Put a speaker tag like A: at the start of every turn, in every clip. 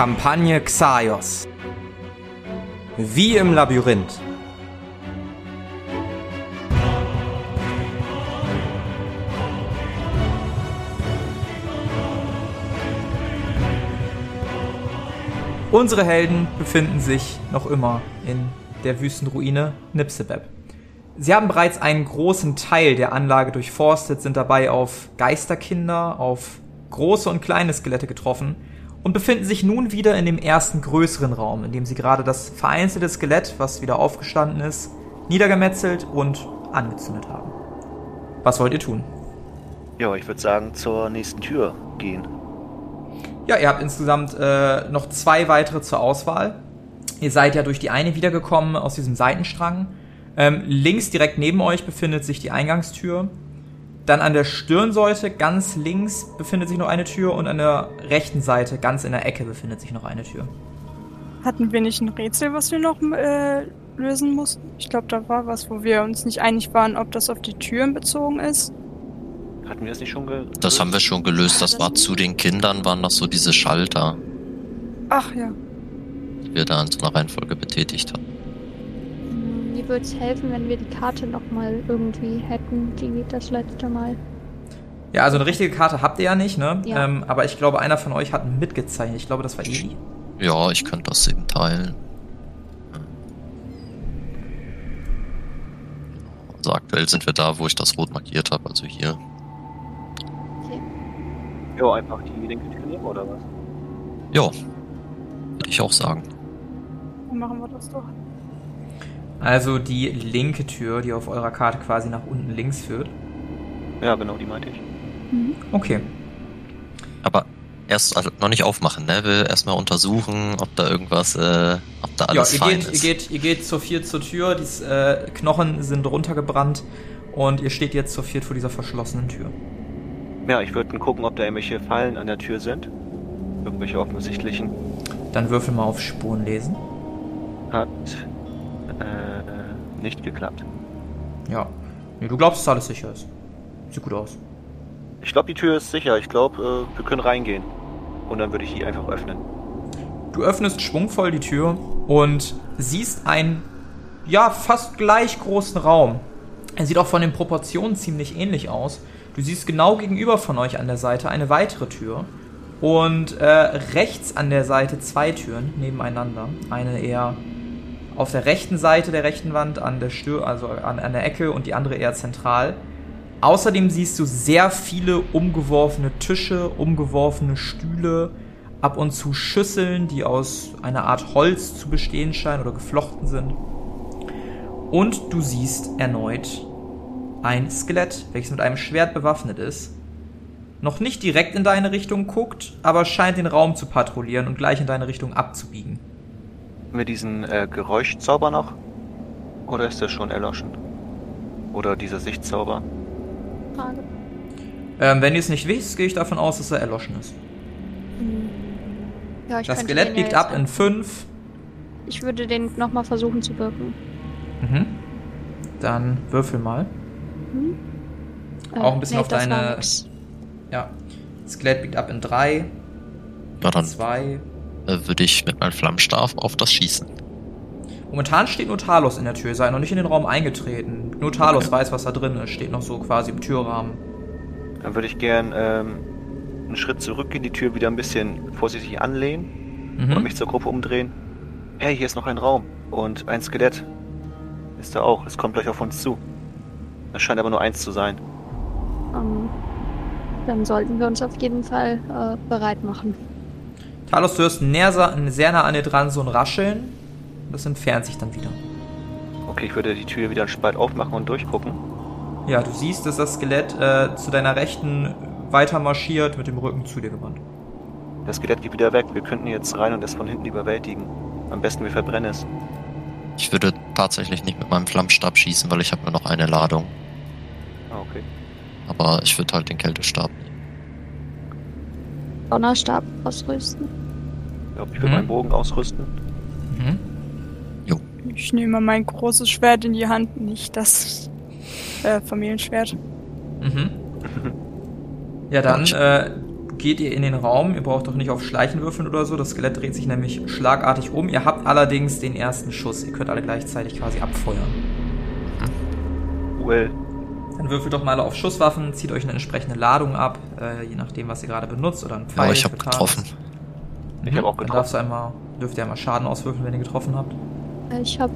A: Kampagne Xaios. Wie im Labyrinth. Unsere Helden befinden sich noch immer in der Wüstenruine Nipsebeb. Sie haben bereits einen großen Teil der Anlage durchforstet, sind dabei auf Geisterkinder, auf große und kleine Skelette getroffen und befinden sich nun wieder in dem ersten größeren Raum, in dem sie gerade das vereinzelte Skelett, was wieder aufgestanden ist, niedergemetzelt und angezündet haben. Was wollt ihr tun?
B: Ja, ich würde sagen, zur nächsten Tür gehen.
A: Ja, ihr habt insgesamt äh, noch zwei weitere zur Auswahl. Ihr seid ja durch die eine wiedergekommen aus diesem Seitenstrang. Ähm, links direkt neben euch befindet sich die Eingangstür. Dann an der Stirnseite ganz links befindet sich noch eine Tür und an der rechten Seite ganz in der Ecke befindet sich noch eine Tür.
C: Hatten wir nicht ein Rätsel, was wir noch äh, lösen mussten? Ich glaube, da war was, wo wir uns nicht einig waren, ob das auf die Türen bezogen ist.
B: Hatten wir das nicht schon gelöst?
D: Das haben wir schon gelöst. Das war zu den Kindern, waren noch so diese Schalter,
C: Ach ja.
D: die wir da in so einer Reihenfolge betätigt haben.
E: Mir würde es helfen, wenn wir die Karte nochmal irgendwie hätten, die das letzte Mal.
A: Ja, also eine richtige Karte habt ihr ja nicht, ne?
E: Ja.
A: Ähm, aber ich glaube, einer von euch hat mitgezeichnet. Ich glaube, das war Eli.
D: Ja, ich könnte das eben teilen. Also aktuell sind wir da, wo ich das rot markiert habe, also hier.
E: Okay.
B: Ja, einfach die linke Tür nehmen oder was?
D: Ja, würde ich auch sagen.
C: Dann machen wir das doch.
A: Also die linke Tür, die auf eurer Karte quasi nach unten links führt.
B: Ja, genau, die meinte ich.
E: Mhm.
A: Okay.
D: Aber erst also noch nicht aufmachen, ne? Will erstmal untersuchen, ob da irgendwas, äh, ob da
A: Ja,
D: alles
A: ihr
D: fein
A: geht, ihr,
D: ist.
A: geht, ihr geht zur viert zur Tür, die äh, Knochen sind runtergebrannt und ihr steht jetzt zur viert vor dieser verschlossenen Tür.
B: Ja, ich würde gucken, ob da irgendwelche Fallen an der Tür sind. Irgendwelche offensichtlichen.
A: Dann würfel mal auf Spuren lesen.
B: Hat äh, nicht geklappt.
A: Ja. Nee, du glaubst, dass alles sicher ist. Sieht gut aus.
B: Ich glaube, die Tür ist sicher. Ich glaube, äh, wir können reingehen. Und dann würde ich die einfach öffnen.
A: Du öffnest schwungvoll die Tür und siehst einen, ja, fast gleich großen Raum. Er sieht auch von den Proportionen ziemlich ähnlich aus. Du siehst genau gegenüber von euch an der Seite eine weitere Tür. Und äh, rechts an der Seite zwei Türen nebeneinander. Eine eher auf der rechten Seite der rechten Wand, an der Stür also an, an der Ecke und die andere eher zentral. Außerdem siehst du sehr viele umgeworfene Tische, umgeworfene Stühle, ab und zu Schüsseln, die aus einer Art Holz zu bestehen scheinen oder geflochten sind. Und du siehst erneut ein Skelett, welches mit einem Schwert bewaffnet ist. Noch nicht direkt in deine Richtung guckt, aber scheint den Raum zu patrouillieren und gleich in deine Richtung abzubiegen.
B: Haben wir diesen äh, Geräuschzauber noch? Oder ist der schon erloschen? Oder dieser Sichtzauber?
E: Frage.
A: Ähm, wenn ihr es nicht wisst, gehe ich davon aus, dass er erloschen ist.
E: Hm. Ja, ich
A: Das Skelett
E: ja
A: biegt ab in 5.
E: Ich würde den nochmal versuchen zu wirken.
A: Mhm. Dann würfel mal.
E: Hm?
A: Auch ein bisschen auf
E: das war
A: deine-. Ja. Das Skelett biegt ab in 3,
D: Ja, dann
A: 2.
D: äh, würde ich mit meinem Flammenstab auf das schießen.
A: Momentan steht nur Talos in der Tür, sei noch nicht in den Raum eingetreten. Nur Talos
D: Okay.
A: weiß, was da drin ist, steht noch so quasi im Türrahmen.
B: Dann würde ich gern ähm, einen Schritt zurückgehen, die Tür wieder ein bisschen vorsichtig anlehnen und
A: Mhm.
B: mich zur Gruppe umdrehen. Hey, hier ist noch ein Raum und ein Skelett. Ist da auch. Es kommt gleich auf uns zu. Es scheint aber nur eins zu sein.
E: Ähm, dann sollten wir uns auf jeden Fall äh, bereit machen.
A: Talos, du hörst näher, sehr nah an dir dran so ein Rascheln. Das entfernt sich dann wieder.
B: Okay, ich würde die Tür wieder einen Spalt aufmachen und durchgucken.
A: Ja, du siehst, dass das Skelett äh, zu deiner Rechten weiter marschiert mit dem Rücken zu dir gewandt.
B: Das Skelett geht wieder weg. Wir könnten jetzt rein und es von hinten überwältigen. Am besten wir verbrennen es.
D: Ich würde tatsächlich nicht mit meinem Flammstab schießen, weil ich habe nur noch eine Ladung.
B: Ah, okay.
D: Aber ich würde halt den Kältestab.
E: Donnerstab ausrüsten.
B: Ich glaube, ich will
A: Mhm.
B: meinen Bogen ausrüsten.
A: Mhm.
C: Ich nehme mein großes Schwert in die Hand, nicht das äh, Familienschwert.
A: Mhm. Ja, dann äh, geht ihr in den Raum. Ihr braucht doch nicht auf Schleichen würfeln oder so. Das Skelett dreht sich nämlich schlagartig um. Ihr habt allerdings den ersten Schuss. Ihr könnt alle gleichzeitig quasi abfeuern.
B: Well,
A: Dann würfelt doch mal auf Schusswaffen, zieht euch eine entsprechende Ladung ab, äh, je nachdem, was ihr gerade benutzt oder ein Pfeil.
D: Aber ich habe
A: für Tarnung.
B: Ich hab auch
A: Dann
B: getroffen.
A: darfst du einmal, dürft ihr einmal Schaden auswürfeln, wenn ihr getroffen habt.
E: Äh, Ich habe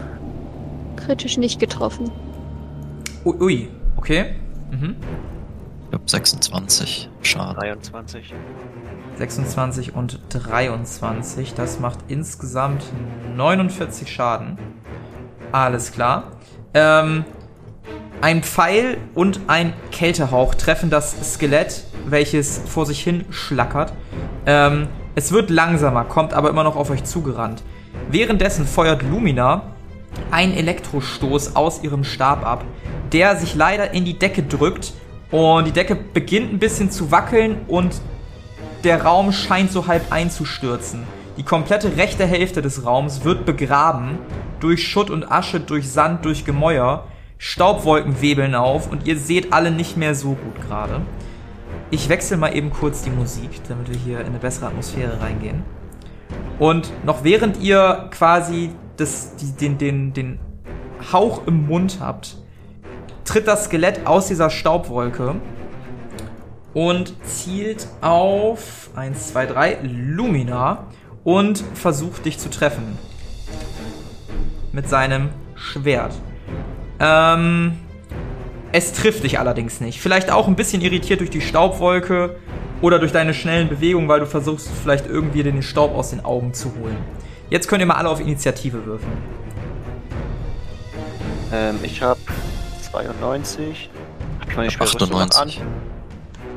E: kritisch nicht getroffen.
A: Ui, ui. okay. Mhm.
D: Ich habe 26 Schaden.
B: 23.
A: 26 und 23. Das macht insgesamt 49 Schaden. Alles klar. Ähm, ein Pfeil und ein Kältehauch treffen das Skelett, welches vor sich hin schlackert. Ähm, es wird langsamer, kommt aber immer noch auf euch zugerannt. Währenddessen feuert Lumina einen Elektrostoß aus ihrem Stab ab, der sich leider in die Decke drückt und die Decke beginnt ein bisschen zu wackeln und der Raum scheint so halb einzustürzen. Die komplette rechte Hälfte des Raums wird begraben durch Schutt und Asche, durch Sand, durch Gemäuer. Staubwolken webeln auf und ihr seht alle nicht mehr so gut gerade. Ich wechsle mal eben kurz die Musik, damit wir hier in eine bessere Atmosphäre reingehen. Und noch während ihr quasi das, die, den, den, den Hauch im Mund habt, tritt das Skelett aus dieser Staubwolke und zielt auf 1, 2, 3 Lumina und versucht dich zu treffen. Mit seinem Schwert. Ähm, es trifft dich allerdings nicht. Vielleicht auch ein bisschen irritiert durch die Staubwolke oder durch deine schnellen Bewegungen, weil du versuchst vielleicht irgendwie den Staub aus den Augen zu holen. Jetzt könnt ihr mal alle auf Initiative würfeln.
B: Ähm, ich habe 92. Hab ich meine Rüstung noch
D: 98.
B: an?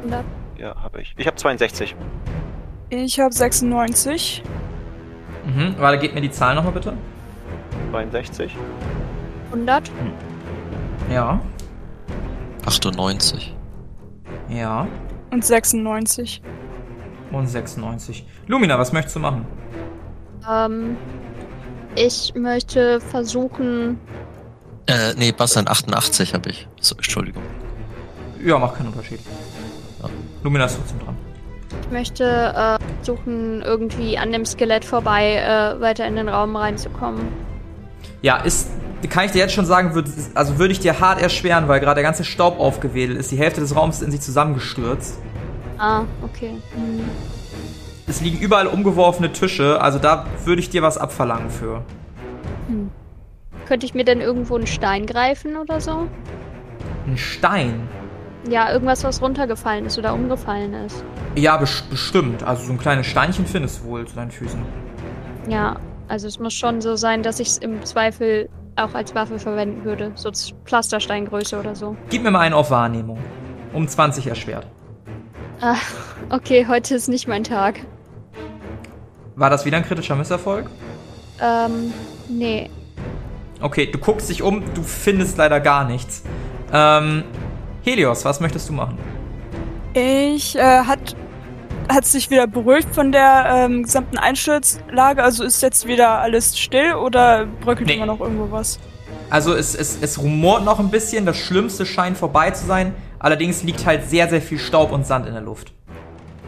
E: 100.
B: Ja, habe ich. Ich habe 62.
C: Ich habe 96.
A: Mhm. Warte, gebt mir die Zahl nochmal bitte.
B: 62.
E: 100.
A: Ja.
D: 98.
A: Ja.
C: Und 96.
A: Und 96. Lumina, was möchtest du machen?
E: Ähm, ich möchte versuchen,
D: Äh, nee, Bastian, 88 habe ich. So, Entschuldigung.
A: Ja, macht keinen Unterschied.
D: Ja.
A: Lumina ist trotzdem dran.
E: ich möchte äh, versuchen, irgendwie an dem Skelett vorbei äh, weiter in den Raum reinzukommen.
A: Ja, ist, kann ich dir jetzt schon sagen, würd, also würde ich dir hart erschweren, weil gerade der ganze Staub aufgewedelt ist. Die Hälfte des Raums ist in sich zusammengestürzt.
E: Ah, okay. Hm.
A: Es liegen überall umgeworfene Tische, also da würde ich dir was abverlangen für.
E: Könnte ich mir denn irgendwo einen Stein greifen oder so?
A: Ein Stein.
E: Ja, irgendwas, was runtergefallen ist oder umgefallen ist.
A: Ja, bes bestimmt. Also so ein kleines Steinchen findest du wohl zu deinen Füßen.
E: Ja, also es muss schon so sein, dass ich es im Zweifel auch als Waffe verwenden würde. So Z- Pflastersteingröße oder so.
A: Gib mir mal einen auf Wahrnehmung. Um 20 erschwert.
E: Ah, okay, heute ist nicht mein Tag.
A: War das wieder ein kritischer Misserfolg?
E: Ähm, nee.
A: Okay, du guckst dich um, du findest leider gar nichts. Ähm, Helios, was möchtest du machen?
C: Ich äh, hat hat sich wieder beruhigt von der ähm, gesamten Einsturzlage. Also ist jetzt wieder alles still oder bröckelt
A: Nee.
C: immer noch irgendwo was?
A: Also es, es, es rumort noch ein bisschen, das Schlimmste scheint vorbei zu sein. Allerdings liegt halt sehr, sehr viel Staub und Sand in der Luft.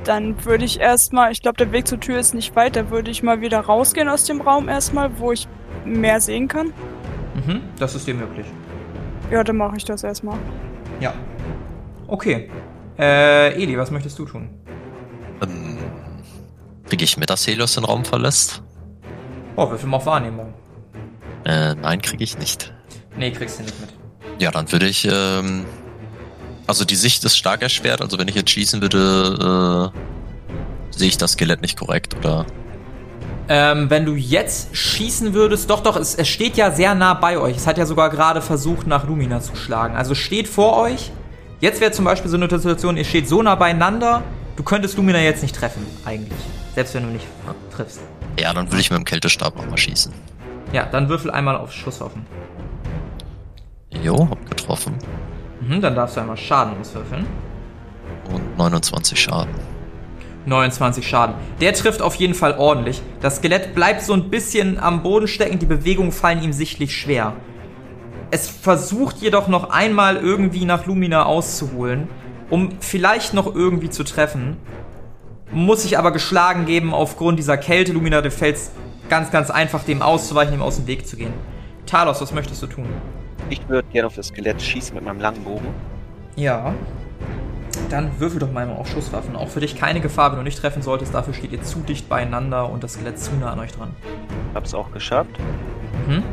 C: Dann würde ich erstmal, ich glaube, der Weg zur Tür ist nicht weit, da würde ich mal wieder rausgehen aus dem Raum erstmal, wo ich mehr sehen kann.
A: Mhm, das ist dir möglich.
C: Ja, dann mache ich das erstmal.
A: Ja. Okay. Äh, Eli, was möchtest du tun?
D: Ähm, kriege ich mit, dass Helios den Raum verlässt?
A: Oh, würfel mal auf Wahrnehmung.
D: Äh, nein, kriege ich nicht.
A: Nee, kriegst du nicht mit.
D: Ja, dann würde ich, ähm, also die Sicht ist stark erschwert, also wenn ich jetzt schießen würde, äh, sehe ich das Skelett nicht korrekt, oder?
A: Ähm, wenn du jetzt schießen würdest, doch, doch, es, es steht ja sehr nah bei euch. Es hat ja sogar gerade versucht, nach Lumina zu schlagen. Also steht vor euch. Jetzt wäre zum Beispiel so eine Situation, ihr steht so nah beieinander, du könntest Lumina jetzt nicht treffen, eigentlich. Selbst wenn du nicht triffst.
D: Ja, dann würde ich mit dem Kältestab nochmal schießen.
A: Ja, dann würfel einmal auf Schusswaffen.
D: Jo, hab getroffen.
A: Mhm, dann darfst du einmal Schaden auswürfeln.
D: Und 29 Schaden.
A: 29 Schaden. Der trifft auf jeden Fall ordentlich. Das Skelett bleibt so ein bisschen am Boden stecken, die Bewegungen fallen ihm sichtlich schwer. Es versucht jedoch noch einmal irgendwie nach Lumina auszuholen, um vielleicht noch irgendwie zu treffen. Muss sich aber geschlagen geben aufgrund dieser Kälte. Lumina, du fällst ganz, ganz einfach, dem auszuweichen, dem aus dem Weg zu gehen. Talos, was möchtest du tun?
B: Ich würde gerne auf das Skelett schießen mit meinem langen Bogen.
A: Ja. Dann würfel doch mal auf Schusswaffen. Auch für dich keine Gefahr, wenn du nicht treffen solltest. Dafür steht ihr zu dicht beieinander und das Skelett zu nah an euch dran.
B: Hab's auch geschafft.
A: Mhm.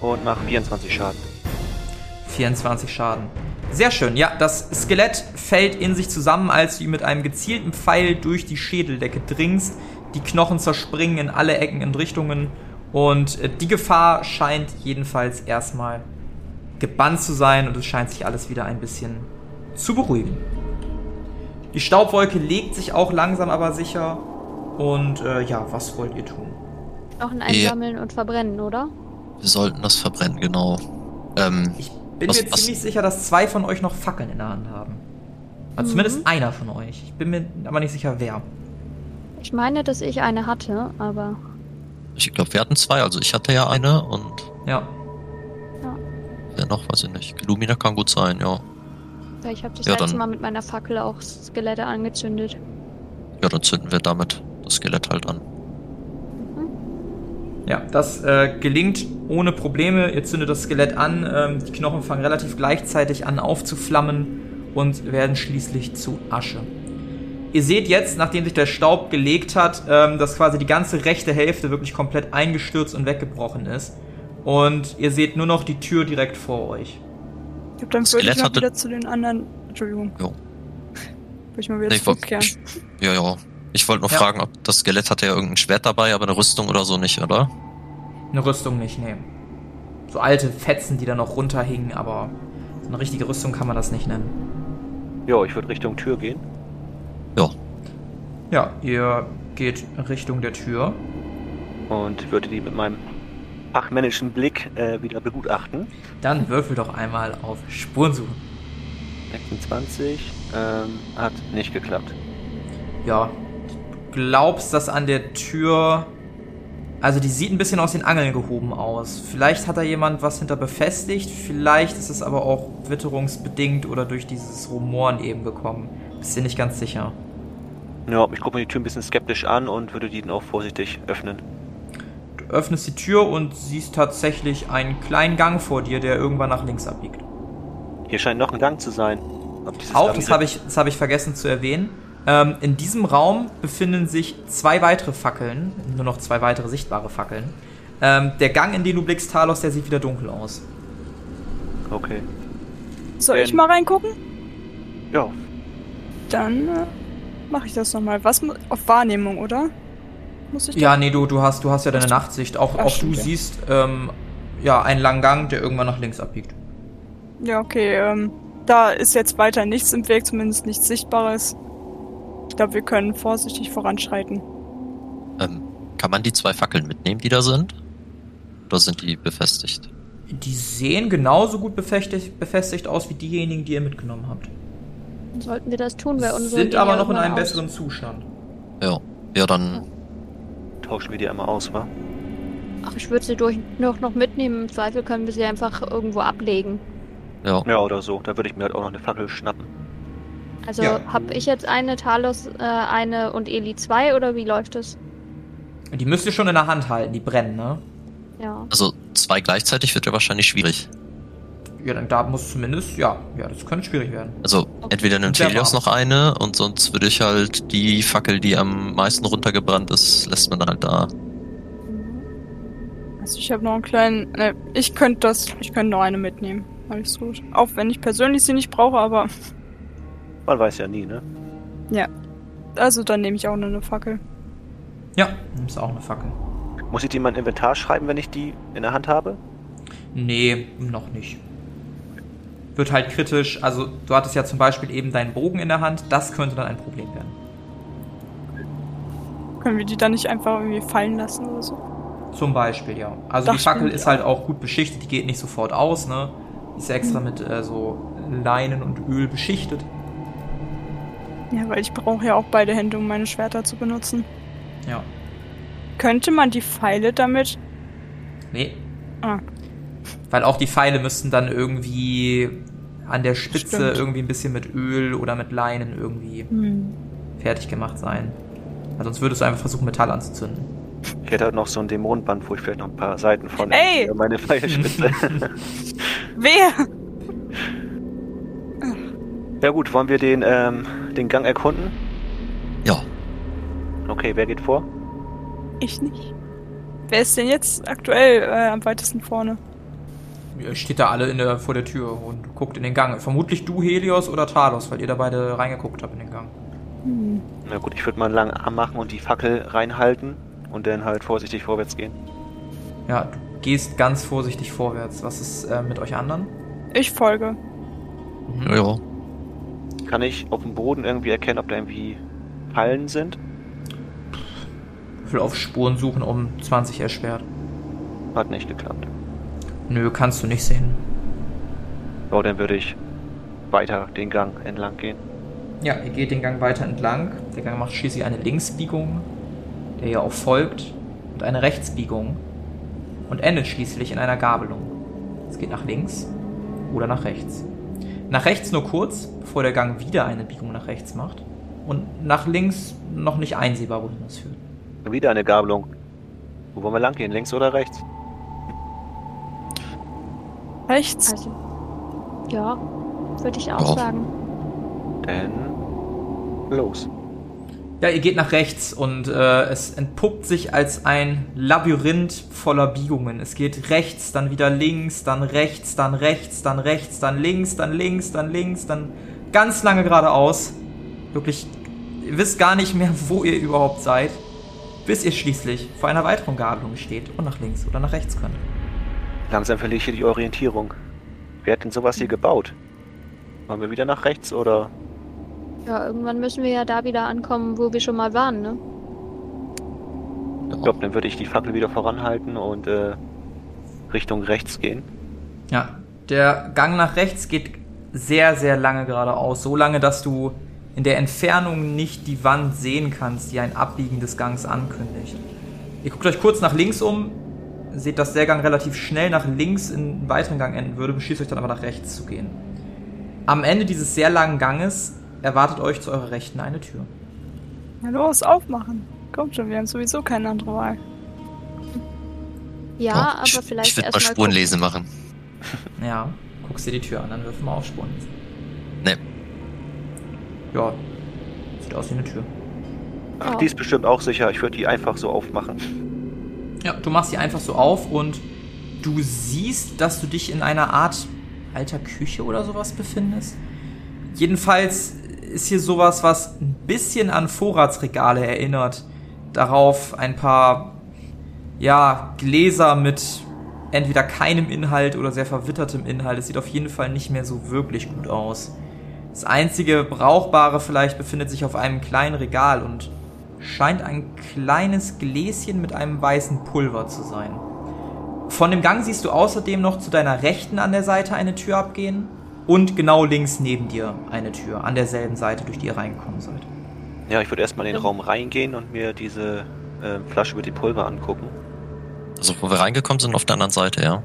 B: Und mach 24 Schaden.
A: 24 Schaden. Sehr schön. Ja, das Skelett fällt in sich zusammen, als du ihm mit einem gezielten Pfeil durch die Schädeldecke dringst. Die Knochen zerspringen in alle Ecken und Richtungen. Und äh, die Gefahr scheint jedenfalls erstmal gebannt zu sein und es scheint sich alles wieder ein bisschen zu beruhigen. Die Staubwolke legt sich auch langsam aber sicher. Und äh, ja, was wollt ihr tun?
E: Knochen einsammeln und verbrennen, oder?
D: Wir sollten das verbrennen, genau. Ähm,
A: Ich bin
D: Was-
A: mir
D: was-
A: ziemlich sicher, dass zwei von euch noch Fackeln in der Hand haben. Also zumindest einer von euch. Ich bin mir aber nicht sicher, wer.
E: Ich meine, dass ich eine hatte, aber
D: ich glaube, wir hatten zwei. Also ich hatte ja eine und
A: Ja.
D: wer noch, weiß ich nicht. Lumina kann gut sein, ja.
E: ja, ich habe das
D: Ja,
E: letzte
D: dann-
E: Mal mit meiner Fackel auch Skelette angezündet.
D: Ja, dann zünden wir damit das Skelett halt an.
A: Ja, das äh, gelingt ohne Probleme. Ihr zündet das Skelett an. Ähm, die Knochen fangen relativ gleichzeitig an aufzuflammen und werden schließlich zu Asche. Ihr seht jetzt, nachdem sich der Staub gelegt hat, ähm, dass quasi die ganze rechte Hälfte wirklich komplett eingestürzt und weggebrochen ist. Und ihr seht nur noch die Tür direkt vor euch.
C: Ich glaube, dann
D: Das
C: würde ich
D: Skelett
C: mal
D: hatte-
C: wieder zu den anderen. Entschuldigung.
D: Jo.
C: Würde ich mal wieder
D: Nee, ich wollt-
C: zurückkehren.
D: ich- Ja, ja. Ich wollte nur
A: Ja.
D: fragen, ob das Skelett hatte ja irgendein Schwert dabei, aber eine Rüstung oder so nicht, oder?
A: Eine Rüstung nicht, nee. So alte Fetzen, die da noch runterhingen, aber so eine richtige Rüstung kann man das nicht nennen.
B: Ja, ich würde Richtung Tür gehen.
D: Ja.
A: Ja, ihr geht Richtung der Tür.
B: Und würde die mit meinem fachmännischen Blick äh, wieder begutachten.
A: Dann würfel doch einmal auf Spurensuche.
B: 26 ähm, hat nicht geklappt.
A: Ja, du glaubst, dass an der Tür. Also, die sieht ein bisschen aus den Angeln gehoben aus. Vielleicht hat da jemand was hinter befestigt, vielleicht ist es aber auch witterungsbedingt oder durch dieses Rumoren eben gekommen. Bist dir nicht ganz sicher.
B: Ja, ich gucke mir die Tür ein bisschen skeptisch an und würde die dann auch vorsichtig öffnen.
A: Du öffnest die Tür und siehst tatsächlich einen kleinen Gang vor dir, der irgendwann nach links abbiegt.
B: Hier scheint noch ein Gang zu sein.
A: Auch, das habe ich, das habe ich vergessen zu erwähnen. Ähm, in diesem Raum befinden sich zwei weitere Fackeln, nur noch zwei weitere sichtbare Fackeln. Ähm, der Gang, in den du blickst, Talos, der sieht wieder dunkel aus.
B: Okay.
C: Soll ich
B: Ähm,
C: mal reingucken?
B: Ja,
C: Dann äh, mache ich das nochmal. Was auf Wahrnehmung, oder? Muss ich
A: Ja, nee, du, du, hast, du hast ja deine Nachtsicht. Auch,
C: Ach,
A: auch du
C: ja.
A: siehst ähm, ja, einen langen Gang, der irgendwann nach links abbiegt.
C: Ja, okay. Ähm, da ist jetzt weiter nichts im Weg, zumindest nichts Sichtbares. Ich glaube, wir können vorsichtig voranschreiten.
D: Ähm, kann man die zwei Fackeln mitnehmen, die da sind? Oder sind die befestigt?
A: Die sehen genauso gut befestigt, befestigt aus wie diejenigen, die ihr mitgenommen habt.
E: Sollten wir das tun, weil unsere
A: Sind aber noch in einem
E: aus.
A: besseren Zustand.
D: Ja. Ja, dann,
B: tauschen wir die einmal aus, wa?
E: Ach, ich würde sie durch noch, noch mitnehmen. Im Zweifel können wir sie einfach irgendwo ablegen.
D: ja.
B: Ja, oder so. Da würde ich mir halt auch noch eine Fackel schnappen.
E: Also
A: Ja.
E: habe ich jetzt eine, Talos äh, eine und Eli zwei oder wie läuft das?
A: Die müsst ihr schon in der Hand halten, die brennen, ne?
E: Ja.
D: Also zwei gleichzeitig wird ja wahrscheinlich schwierig.
A: Ja, dann da muss zumindest, ja, ja, das könnte schwierig werden.
D: Also entweder nimmt Helios noch eine und sonst würde ich halt die Fackel, die am meisten runtergebrannt ist, lässt man dann halt da.
C: Also ich habe noch einen kleinen. Ne, ich könnte das. Ich könnte noch eine mitnehmen. Alles gut. Auch wenn ich persönlich sie nicht brauche, aber.
B: Man weiß ja nie, ne?
C: Also dann nehme ich auch noch eine Fackel.
A: Ja, nimmst auch eine Fackel.
B: Muss ich die in mein Inventar schreiben, wenn ich die in der Hand habe?
A: Nee, noch nicht. Wird halt kritisch. Also, du hattest ja zum Beispiel eben deinen Bogen in der Hand. Das könnte dann ein Problem werden.
C: Können wir die dann nicht einfach irgendwie fallen lassen oder so?
A: Zum Beispiel, ja. Also,
C: Das
A: die Fackel ist
C: ja.
A: halt auch gut beschichtet. Die geht nicht sofort aus, ne? Die ist ja extra mit äh, so Leinen und Öl beschichtet.
C: Ja, weil ich brauche ja auch beide Hände, um meine Schwerter zu benutzen.
A: Ja.
C: Könnte man die Pfeile damit.
A: Nee.
C: Ah,
A: Weil auch die Pfeile müssten dann irgendwie an der Spitze
C: Stimmt.
A: irgendwie ein bisschen mit Öl oder mit Leinen irgendwie
C: hm.
A: fertig gemacht sein. Weil sonst würdest du einfach versuchen, Metall anzuzünden.
B: Ich hätte halt noch so ein Dämonenband, wo ich vielleicht noch ein paar Seiten von
C: Ey!
B: meine Pfeilspitze.
C: Wer?
B: ja gut, wollen wir den, ähm, den Gang erkunden?
D: Ja,
B: Okay, wer geht vor?
C: Ich nicht. Wer ist denn jetzt aktuell äh, am weitesten vorne?
A: Ihr steht da alle in der, vor der Tür und guckt in den Gang. Vermutlich du, Helios oder Talos, weil ihr da beide reingeguckt habt in den Gang.
C: Hm.
B: Na gut, ich würde mal einen langen Arm machen und die Fackel reinhalten und dann halt vorsichtig vorwärts gehen.
A: Ja, du gehst ganz vorsichtig vorwärts. Was ist äh, mit euch anderen?
C: Ich folge.
A: Mhm.
D: ja, ja.
B: Kann ich auf dem Boden irgendwie erkennen, ob da irgendwie Fallen sind?
A: Würfel auf Spuren suchen um 20 erschwert.
B: Hat nicht geklappt.
A: Nö, kannst du nicht sehen.
B: Ja, dann würde ich weiter den Gang entlang gehen.
A: Ja, ihr geht den Gang weiter entlang. Der Gang macht schließlich eine Linksbiegung, der ihr auch folgt, und eine Rechtsbiegung und endet schließlich in einer Gabelung. Es geht nach links oder nach rechts. Nach rechts nur kurz, bevor der Gang wieder eine Biegung nach rechts macht. Und nach links noch nicht einsehbar, wohin das führt.
B: Wieder eine Gabelung. Wo wollen wir lang gehen? Links oder rechts?
C: Rechts.
E: Also, ja, würde ich auch
D: Ja.
E: sagen.
B: Dann los.
A: Ja, ihr geht nach rechts und äh, es entpuppt sich als ein Labyrinth voller Biegungen. Es geht rechts, dann wieder links, dann rechts, dann rechts, dann rechts, dann links, dann links, dann links, dann ganz lange geradeaus. Wirklich, ihr wisst gar nicht mehr, wo ihr überhaupt seid, bis ihr schließlich vor einer weiteren Gabelung steht und nach links oder nach rechts könnt.
B: Langsam verliere ich hier die Orientierung. Wer hat denn sowas hier gebaut? Wollen wir wieder nach rechts oder?
E: Ja, irgendwann müssen wir ja da wieder ankommen, wo wir schon mal waren, ne?
B: Ich glaube, dann würde ich die Fackel wieder voranhalten und äh, Richtung rechts gehen.
A: Ja, der Gang nach rechts geht sehr, sehr lange geradeaus. So lange, dass du in der Entfernung nicht die Wand sehen kannst, die ein Abbiegen des Gangs ankündigt. Ihr guckt euch kurz nach links um, seht, dass der Gang relativ schnell nach links in einen weiteren Gang enden würde, beschließt euch dann aber nach rechts zu gehen. Am Ende dieses sehr langen Ganges erwartet euch zu eurer Rechten eine Tür.
C: Na los, aufmachen. Kommt schon, wir haben sowieso keine andere Wahl.
E: Ja,
D: Ja,
E: aber
D: ich,
E: vielleicht
D: Ich würde mal
E: erstmal
D: Spurenlesen machen.
A: Ja, guckst dir die Tür an, dann wirf mal auf Spuren.
D: Ne,
A: Ja, sieht aus wie eine Tür.
B: Ach, die ist bestimmt auch sicher. Ich würde die einfach so aufmachen.
A: Ja, du machst sie einfach so auf und du siehst, dass du dich in einer Art alter Küche oder sowas befindest. Jedenfalls ist hier sowas, was ein bisschen an Vorratsregale erinnert. Darauf ein paar, ja, Gläser mit entweder keinem Inhalt oder sehr verwittertem Inhalt. Es sieht auf jeden Fall nicht mehr so wirklich gut aus. Das einzige Brauchbare vielleicht befindet sich auf einem kleinen Regal und scheint ein kleines Gläschen mit einem weißen Pulver zu sein. Von dem Gang siehst du außerdem noch zu deiner Rechten an der Seite eine Tür abgehen und genau links neben dir eine Tür an derselben Seite, durch die ihr reingekommen seid.
B: Ja, ich würde erstmal in den
E: Ja.
B: Raum reingehen und mir diese äh, Flasche mit dem Pulver angucken.
D: also wo wir reingekommen sind, auf der anderen Seite, ja.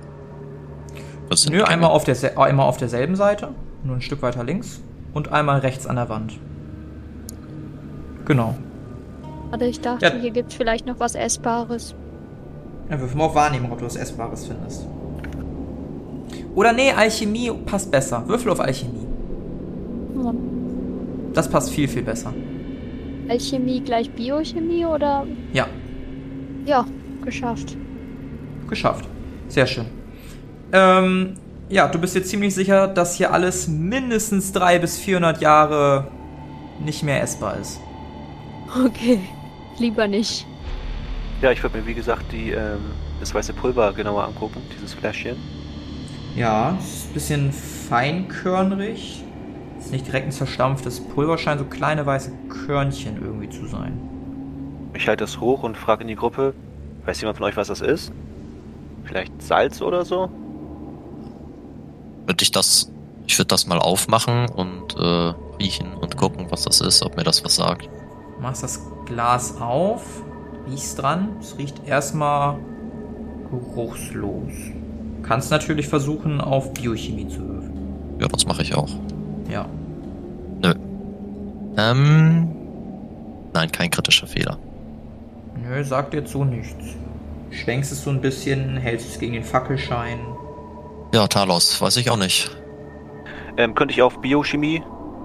A: Nö, einmal auf, der, einmal auf derselben Seite, nur ein Stück weiter links und einmal rechts an der Wand. Genau.
E: Warte, ich dachte,
A: Ja.
E: hier gibt's vielleicht noch was Essbares.
A: Ja, wirf mal auf Wahrnehmung, ob du was Essbares findest. Oder nee, Alchemie passt besser. Würfel auf Alchemie.
E: Hm.
A: Das passt viel, viel besser.
E: Alchemie gleich Biochemie oder?
A: Ja,
E: Ja, geschafft.
A: geschafft. Sehr schön. Ähm, ja, du bist dir ziemlich sicher, dass hier alles mindestens 300 bis 400 Jahre nicht mehr essbar ist.
E: Okay, lieber nicht.
B: Ja, ich würde mir wie gesagt die, ähm, das weiße Pulver genauer angucken, dieses Fläschchen.
A: Ja, ist ein bisschen feinkörnig. Ist nicht direkt ein zerstampftes Pulver, scheint so kleine weiße Körnchen irgendwie zu sein.
B: Ich halte das hoch und frage in die Gruppe, weiß jemand von euch, was das ist? Vielleicht Salz oder so?
D: Würde ich das, ich würde das mal aufmachen und äh, riechen und gucken, was das ist, ob mir das was sagt.
A: Machst das Glas auf, riechst dran. Es riecht erstmal geruchslos. Kannst natürlich versuchen, auf Biochemie zu würfeln.
D: Ja, das mache ich auch.
A: Ja.
D: Nö. Ähm. Nein, kein kritischer Fehler.
A: Nö, sagt jetzt so nichts. Schwenkst es so ein bisschen, hältst es gegen den Fackelschein.
D: Ja, Talos, weiß ich auch nicht.
B: Ähm, könnte ich auf Biochemie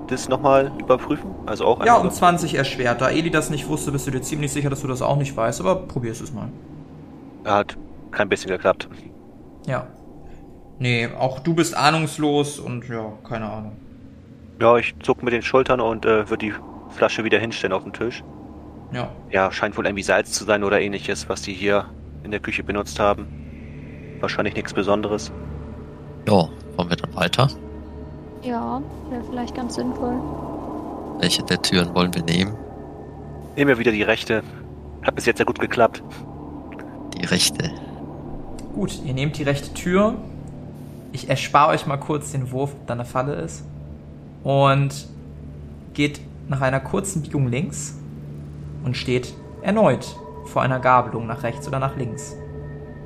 B: das nochmal überprüfen? Also auch
A: Ja, um 20 erschwert. Da Eli das nicht wusste, bist du dir ziemlich sicher, dass du das auch nicht weißt, aber probier's es mal.
B: Hat kein bisschen geklappt.
A: Ja. Nee, auch du bist ahnungslos und ja, keine Ahnung.
B: Ja, ich zuck mit den Schultern und äh, würde die Flasche wieder hinstellen auf den Tisch.
A: Ja.
B: Ja, scheint wohl irgendwie Salz zu sein oder ähnliches, was die hier in der Küche benutzt haben. Wahrscheinlich nichts Besonderes.
D: Ja, wollen wir dann weiter?
E: Ja, wäre vielleicht ganz sinnvoll.
D: Welche der Türen wollen wir nehmen?
B: Nehmen wir wieder die rechte. Hat bis jetzt ja gut geklappt.
D: Die rechte.
A: Gut, ihr nehmt die rechte Tür. Ich erspare euch mal kurz den Wurf, ob da eine Falle ist. Und geht nach einer kurzen Biegung links und steht erneut vor einer Gabelung nach rechts oder nach links.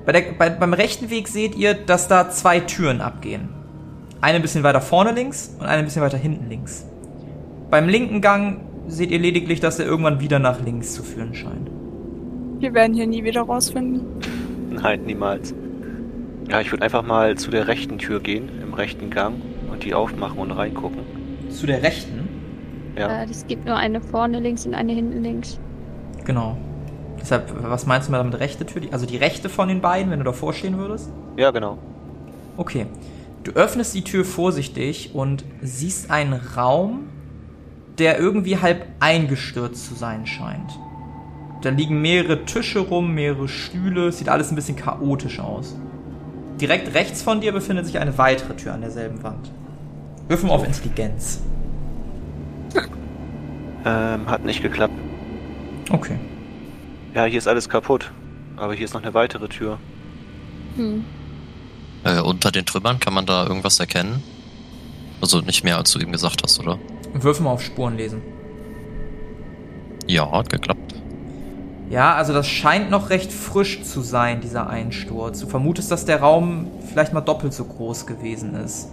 A: Bei der, bei, beim rechten Weg seht ihr, dass da zwei Türen abgehen. Eine ein bisschen weiter vorne links und eine ein bisschen weiter hinten links. Beim linken Gang seht ihr lediglich, dass er irgendwann wieder nach links zu führen scheint.
C: Wir werden hier nie wieder rausfinden.
B: Nein, niemals. Ja, ich würde einfach mal zu der rechten Tür gehen, im rechten Gang, und die aufmachen und reingucken.
A: Zu der rechten,
B: Ja.
E: Äh, es gibt nur eine vorne links und eine hinten links.
A: genau. Deshalb, was meinst du mal damit rechte Tür? Also die rechte von den beiden, wenn du davor stehen würdest?
B: Ja, genau.
A: Okay. Du öffnest die Tür vorsichtig und siehst einen Raum, der irgendwie halb eingestürzt zu sein scheint. Da liegen mehrere Tische rum, mehrere Stühle, es sieht alles ein bisschen chaotisch aus. Direkt rechts von dir befindet sich eine weitere Tür an derselben Wand. Würfel mal auf Intelligenz.
B: Ähm, hat nicht geklappt.
A: Okay.
B: Ja, hier ist alles kaputt. Aber hier ist noch eine weitere Tür.
E: Hm.
D: Äh, unter den Trümmern kann man da irgendwas erkennen? Also nicht mehr, als du eben gesagt hast, oder?
A: Würfel mal auf Spuren lesen.
D: Ja, hat geklappt.
A: Ja, also das scheint noch recht frisch zu sein, dieser Einsturz. Du vermutest, dass der Raum vielleicht mal doppelt so groß gewesen ist.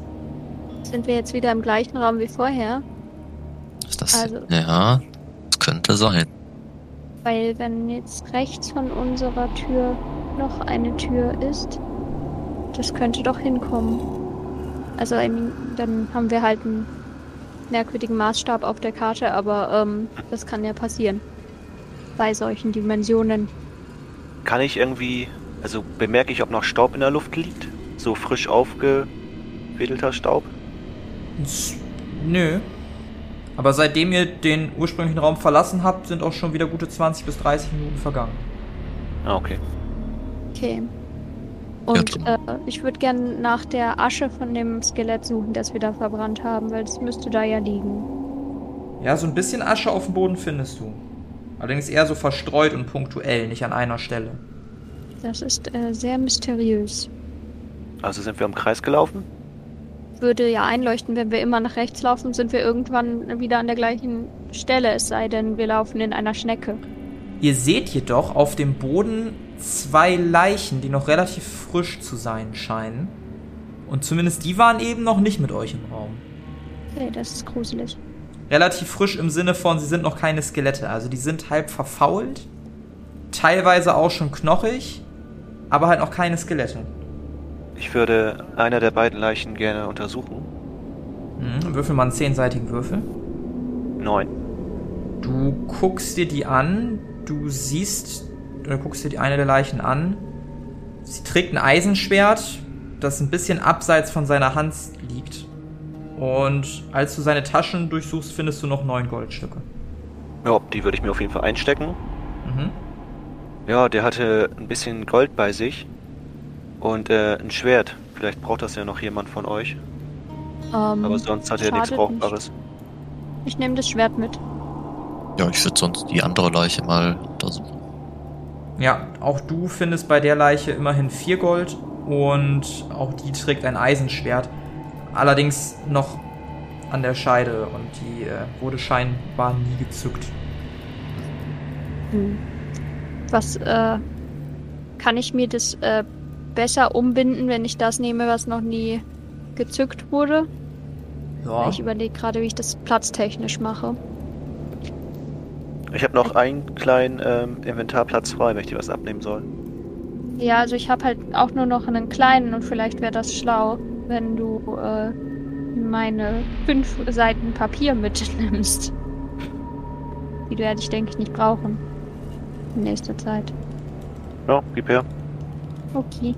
E: Sind wir jetzt wieder im gleichen Raum wie vorher?
D: Ist das.
E: Also-
D: Ja, das könnte sein.
E: Weil wenn jetzt rechts von unserer Tür noch eine Tür ist, das könnte doch hinkommen. Also dann haben wir halt einen merkwürdigen Maßstab auf der Karte, aber ähm, das kann ja passieren. Bei solchen Dimensionen.
B: Kann ich irgendwie. Also bemerke ich, ob noch Staub in der Luft liegt? So frisch aufgewedelter Staub?
A: S- Nö. Aber seitdem ihr den ursprünglichen Raum verlassen habt, sind auch schon wieder gute 20 bis 30 Minuten vergangen.
B: Ah, okay.
E: Okay. Und
D: Ja,
E: äh, ich würde gern nach der Asche von dem Skelett suchen, das wir da verbrannt haben, weil es müsste da ja liegen.
A: Ja, so ein bisschen Asche auf dem Boden findest du. Allerdings eher so verstreut und punktuell, nicht an einer Stelle.
E: Das ist äh, sehr mysteriös.
B: Also sind wir im Kreis gelaufen?
E: Würde ja einleuchten, wenn wir immer nach rechts laufen, sind wir irgendwann wieder an der gleichen Stelle, es sei denn, wir laufen in einer Schnecke.
A: Ihr seht jedoch auf dem Boden zwei Leichen, die noch relativ frisch zu sein scheinen. Und zumindest die waren eben noch nicht mit euch im Raum.
E: Okay, das ist gruselig.
A: Relativ frisch im Sinne von, sie sind noch keine Skelette. Also die sind halb verfault, teilweise auch schon knochig, aber halt noch keine Skelette.
B: Ich würde einer der beiden Leichen gerne untersuchen.
A: Mhm, würfel mal einen zehnseitigen Würfel.
B: Neun.
A: Du guckst dir die an, du siehst, du guckst dir die eine der Leichen an. Sie trägt ein Eisenschwert, das ein bisschen abseits von seiner Hand liegt. Und als du seine Taschen durchsuchst, findest du noch neun Goldstücke.
B: Ja, die würde ich mir auf jeden Fall einstecken.
A: Mhm.
B: Ja, der hatte ein bisschen Gold bei sich und äh, ein Schwert. Vielleicht braucht das ja noch jemand von euch.
E: Ähm,
B: Aber sonst hat er nichts Brauchbares.
E: Ich nehme das Schwert mit.
D: Ja, ich würde sonst die andere Leiche mal untersuchen.
A: Ja, auch du findest bei der Leiche immerhin vier Gold und auch die trägt ein Eisenschwert. Allerdings noch an der Scheide und die äh, wurde scheinbar nie gezückt.
E: Hm. Was, äh, kann ich mir das, äh, besser umbinden, wenn ich das nehme, was noch nie gezückt wurde?
A: Ja,
E: Ich überlege gerade, wie ich das platztechnisch mache.
B: Ich habe noch einen kleinen ähm, Inventarplatz frei, wenn ich dir was abnehmen soll.
E: Ja, also ich habe halt auch nur noch einen kleinen und vielleicht wäre das schlau, wenn du äh, meine fünf Seiten Papier mitnimmst. Die werde ich, denke ich, nicht brauchen. In nächster Zeit.
B: Ja, gib her.
E: Okay.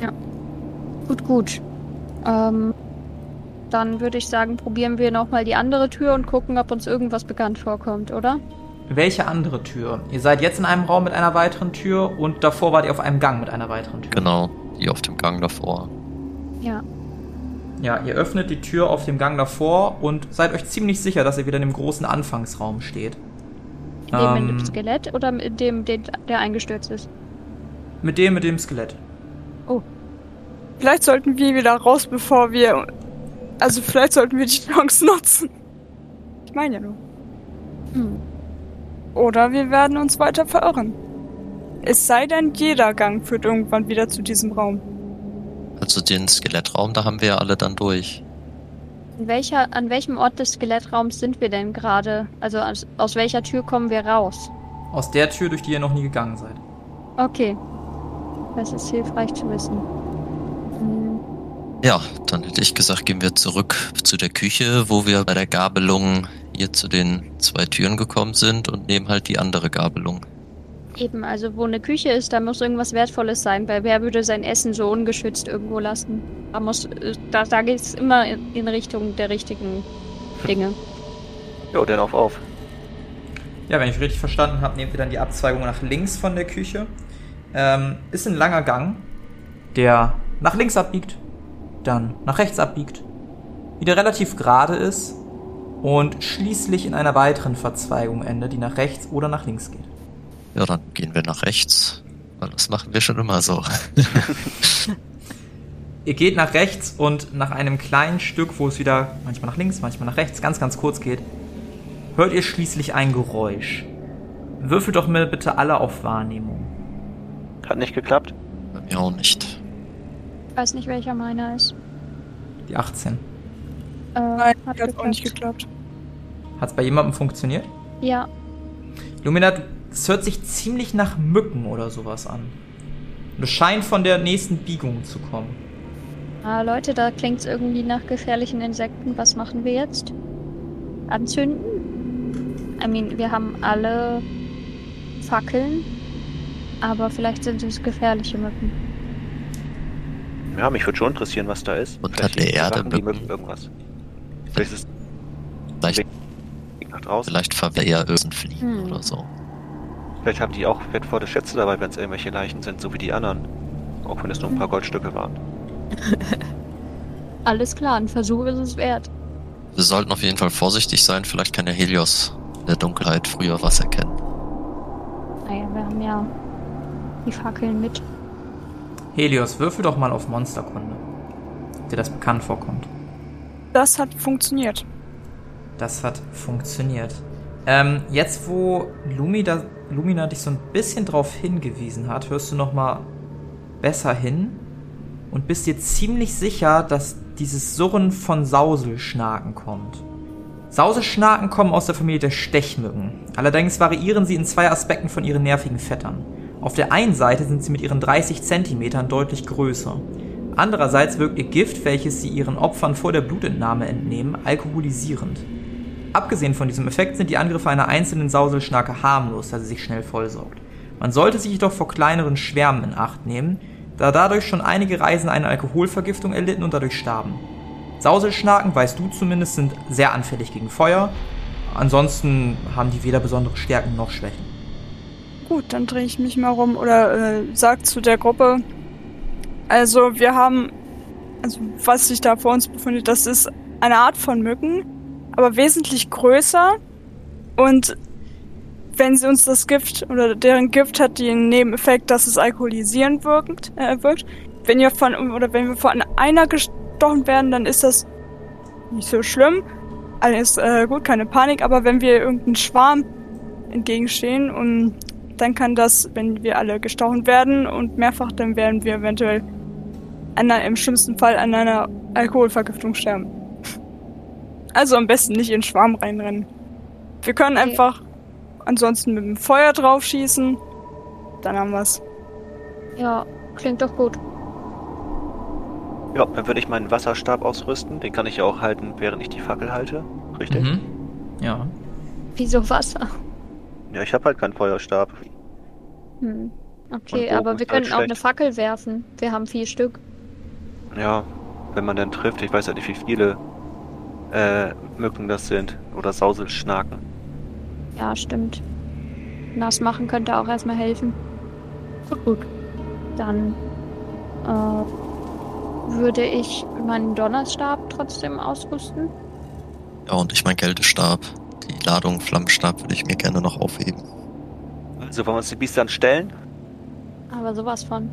E: Ja. Gut, gut. Ähm, dann würde ich sagen, probieren wir nochmal die andere Tür und gucken, ob uns irgendwas bekannt vorkommt, oder?
A: welche andere Tür? Ihr seid jetzt in einem Raum mit einer weiteren Tür und davor wart ihr auf einem Gang mit einer weiteren Tür.
D: Genau, die auf dem Gang davor.
E: Ja.
A: Ja, ihr öffnet die Tür auf dem Gang davor und seid euch ziemlich sicher, dass ihr wieder in dem großen Anfangsraum steht.
E: In dem mit
A: Ähm,
E: dem Skelett oder mit dem, den, der eingestürzt ist?
A: Mit dem, mit dem Skelett.
C: Vielleicht sollten wir wieder raus, bevor wir. Also vielleicht sollten wir die Chance nutzen. Ich meine ja nur.
E: Hm.
C: Oder wir werden uns weiter verirren. Es sei denn, jeder Gang führt irgendwann wieder zu diesem Raum.
D: Also den Skelettraum, da haben wir ja alle dann durch.
E: In welcher, an welchem Ort des Skelettraums sind wir denn gerade? Also aus, aus welcher Tür kommen wir raus?
A: Aus der Tür, durch die ihr noch nie gegangen seid.
E: Okay. Das ist hilfreich zu wissen. Hm.
D: Ja, dann hätte ich gesagt, gehen wir zurück zu der Küche, wo wir bei der Gabelung hier zu den zwei Türen gekommen sind und nehmen halt die andere Gabelung.
E: Eben, also wo eine Küche ist, da muss irgendwas Wertvolles sein, weil wer würde sein Essen so ungeschützt irgendwo lassen? Da muss, äh, da, da geht es immer in, in Richtung der richtigen Dinge.
B: Jo, dann auf auf.
A: Ja, wenn ich richtig verstanden habe, nehmt ihr dann die Abzweigung nach links von der Küche. Ähm, ist ein langer Gang, der nach links abbiegt, dann nach rechts abbiegt, wieder relativ gerade ist und schließlich in einer weiteren Verzweigung endet, die nach rechts oder nach links geht.
D: Ja, dann gehen wir nach rechts, weil das machen wir schon immer so.
A: Ihr geht nach rechts und nach einem kleinen Stück, wo es wieder manchmal nach links, manchmal nach rechts, ganz, ganz kurz geht, hört ihr schließlich ein Geräusch. Würfelt doch mal bitte alle auf Wahrnehmung.
B: Hat nicht geklappt?
D: Bei mir auch nicht.
E: Ich weiß nicht, welcher meiner ist.
A: Die 18.
E: Äh,
C: Nein,
E: hat
C: hat auch nicht
E: geklappt.
C: geklappt.
A: Hat es bei jemandem funktioniert?
E: Ja,
A: Lumina, du- es hört sich ziemlich nach Mücken oder sowas an. Und es scheint von der nächsten Biegung zu kommen.
E: Ah, Leute, da klingt's irgendwie nach gefährlichen Insekten. Was machen wir jetzt? Anzünden? I mean, wir haben alle Fackeln, aber vielleicht sind es gefährliche Mücken.
B: Ja, mich würde schon interessieren, was da ist.
D: Unter
B: Vielleicht
D: der Erde
B: Sachen, die
D: Mücken.
B: irgendwas. Vielleicht ist
D: Vielleicht,
B: es nach draußen.
D: vielleicht verwehr ja irgendein Fliegen
E: Hm.
D: oder so.
B: Vielleicht haben die auch wertvolle Schätze dabei, wenn es irgendwelche Leichen sind, so wie die anderen. Auch wenn es nur ein paar Goldstücke waren.
E: Alles klar, ein Versuch ist es wert.
D: Wir sollten auf jeden Fall vorsichtig sein, vielleicht kann der Helios in der Dunkelheit früher was erkennen.
E: Naja, wir haben ja die Fackeln mit.
A: Helios, würfel doch mal auf Monsterkunde. Ob dir das bekannt vorkommt.
C: Das hat funktioniert.
A: Das hat funktioniert. Ähm, jetzt, wo Lumina, Lumina dich so ein bisschen drauf hingewiesen hat, hörst du noch mal besser hin und bist dir ziemlich sicher, dass dieses Surren von Sauselschnaken kommt. Sauselschnaken kommen aus der Familie der Stechmücken. Allerdings variieren sie in zwei Aspekten von ihren nervigen Vettern. Auf der einen Seite sind sie mit ihren 30 Zentimetern deutlich größer. Andererseits wirkt ihr Gift, welches sie ihren Opfern vor der Blutentnahme entnehmen, alkoholisierend. Abgesehen von diesem Effekt sind die Angriffe einer einzelnen Sauselschnake harmlos, da sie sich schnell vollsaugt. Man sollte sich jedoch vor kleineren Schwärmen in Acht nehmen, da dadurch schon einige Reisen eine Alkoholvergiftung erlitten und dadurch starben. Sauselschnaken, weißt du zumindest, sind sehr anfällig gegen Feuer. Ansonsten haben die weder besondere Stärken noch Schwächen.
C: Gut, dann drehe ich mich mal rum oder äh, sag zu der Gruppe. Also wir haben, also was sich da vor uns befindet, das ist eine Art von Mücken, aber wesentlich größer. Und wenn sie uns das Gift oder deren Gift hat den Nebeneffekt, dass es alkoholisierend wirkt, äh, wirkt. Wenn wir von oder wenn wir von einer gestochen werden, dann ist das nicht so schlimm. Alles äh, gut, keine Panik. Aber wenn wir irgendeinen Schwarm entgegenstehen und dann kann das, wenn wir alle gestochen werden und mehrfach, dann werden wir eventuell an, im schlimmsten Fall an einer Alkoholvergiftung sterben. Also am besten nicht in den Schwarm reinrennen. Wir können
E: Okay.
C: einfach ansonsten mit dem Feuer draufschießen. Dann haben wir's.
E: Ja, klingt doch gut.
B: Ja, dann würde ich meinen Wasserstab ausrüsten. Den kann ich ja auch halten, während ich die Fackel halte. Richtig?
A: Mhm. Ja.
E: Wieso Wasser?
B: Ja, ich habe halt keinen Feuerstab.
E: Hm. Okay, aber wir
B: halt
E: können auch eine
B: schlecht.
E: Fackel werfen. Wir haben vier Stück.
B: Ja, wenn man dann trifft, ich weiß ja nicht, wie viele äh, Mücken das sind. Oder Sauselschnaken.
E: Ja, stimmt. Nass machen könnte auch erstmal helfen. Gut, gut. Dann äh, würde ich meinen Donnerstab trotzdem ausrüsten.
D: Ja, und ich mein Kältestab. Die Ladung Flammenstab würde ich mir gerne noch aufheben.
B: Also wollen wir uns die Biester dann stellen?
E: Aber sowas von.